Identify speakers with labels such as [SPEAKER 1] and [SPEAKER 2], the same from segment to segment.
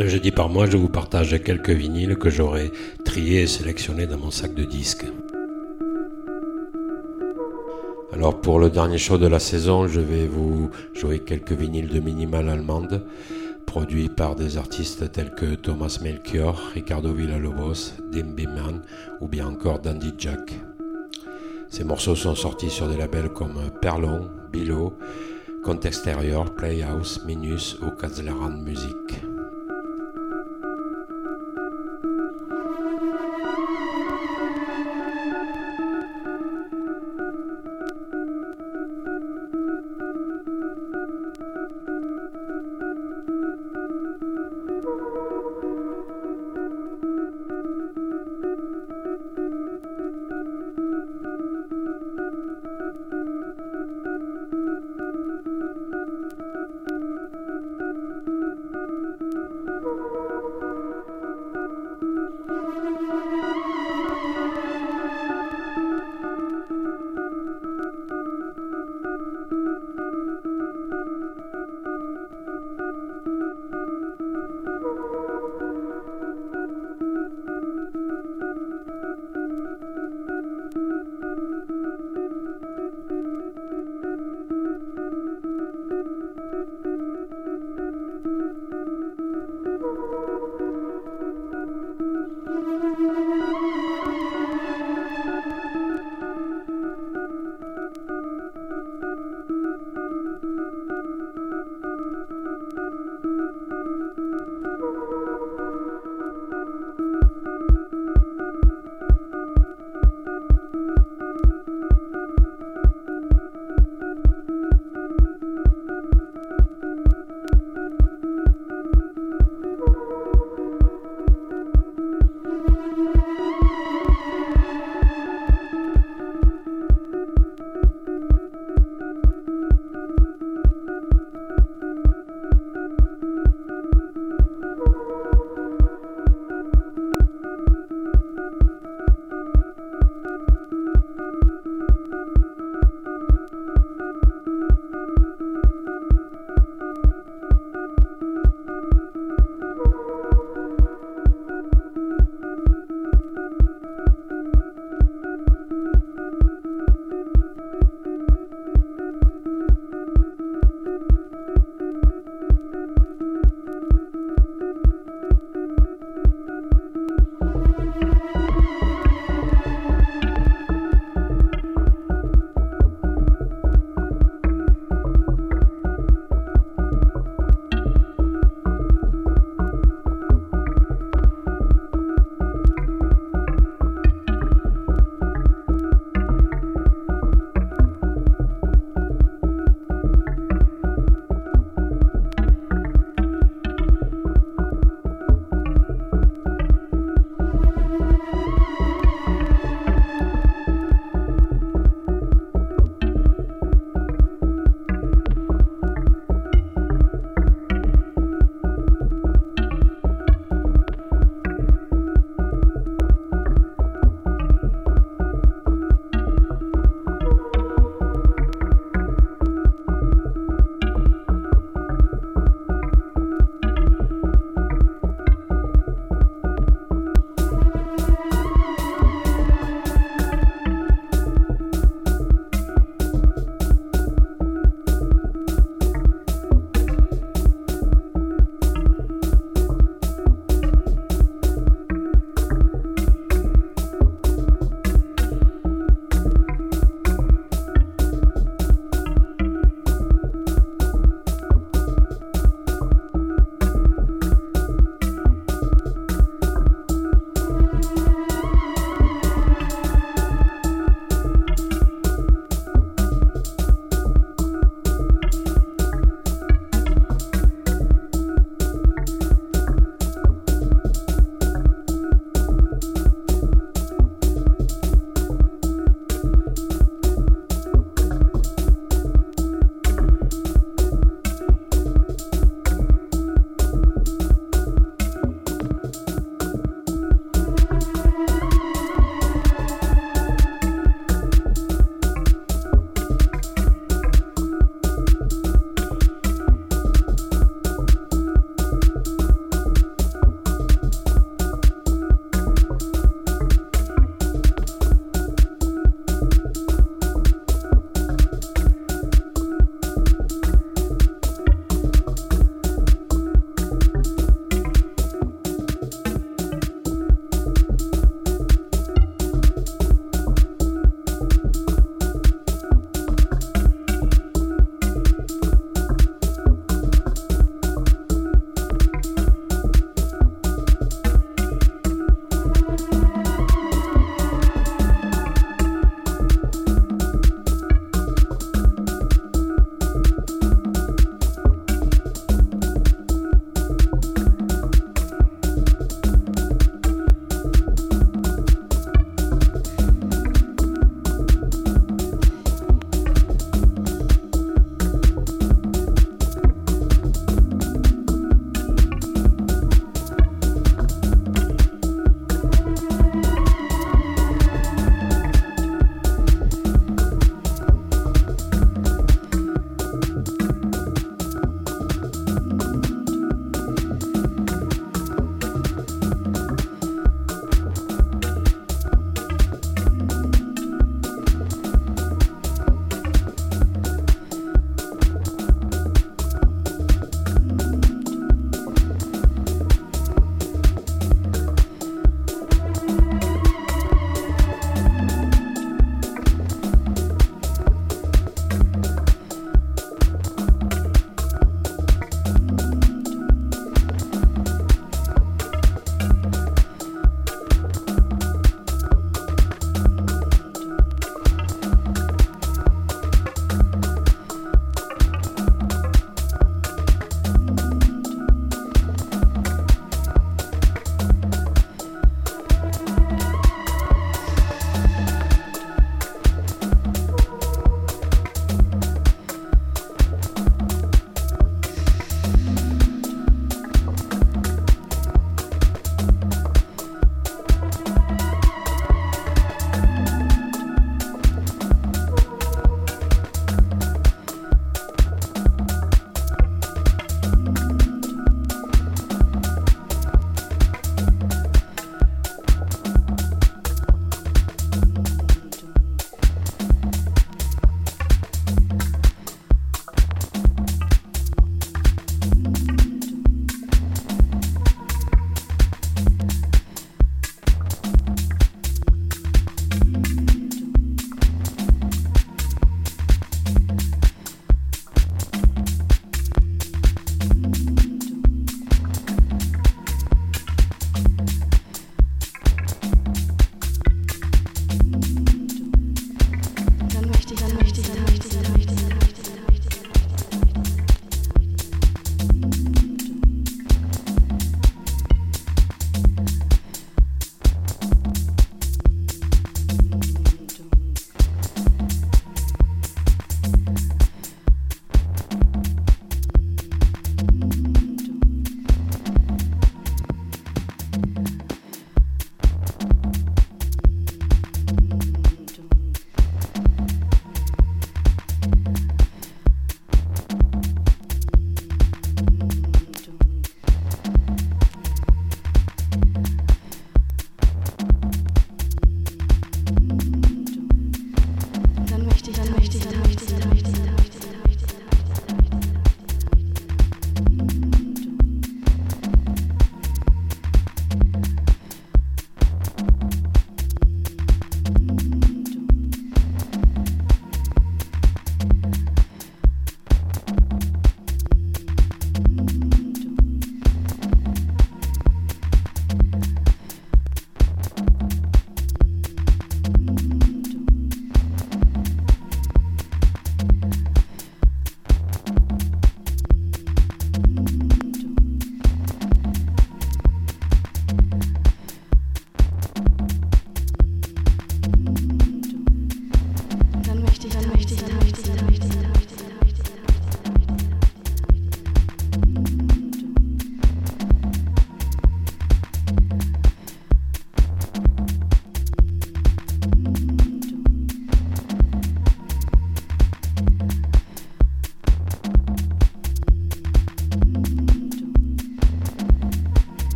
[SPEAKER 1] Un jeudi par mois, je vous partage quelques vinyles que j'aurai triés et sélectionnés dans mon sac de disques. Alors pour le dernier show de la saison, je vais vous jouer quelques vinyles de minimal allemande produits par des artistes tels que Thomas Melchior, Ricardo Villalobos, Dim Biman ou bien encore Dandy Jack. Ces morceaux sont sortis sur des labels comme Perlon, Bilo, Compte Extérieur, Playhouse, Minus ou Kazleran Music.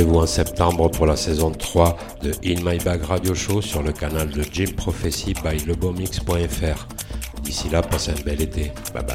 [SPEAKER 1] Rendez-vous en septembre pour la saison 3 de In My Bag Radio Show sur le canal de Jim Prophecy by lebomix.fr. D'ici là, passez un bel été. Bye bye.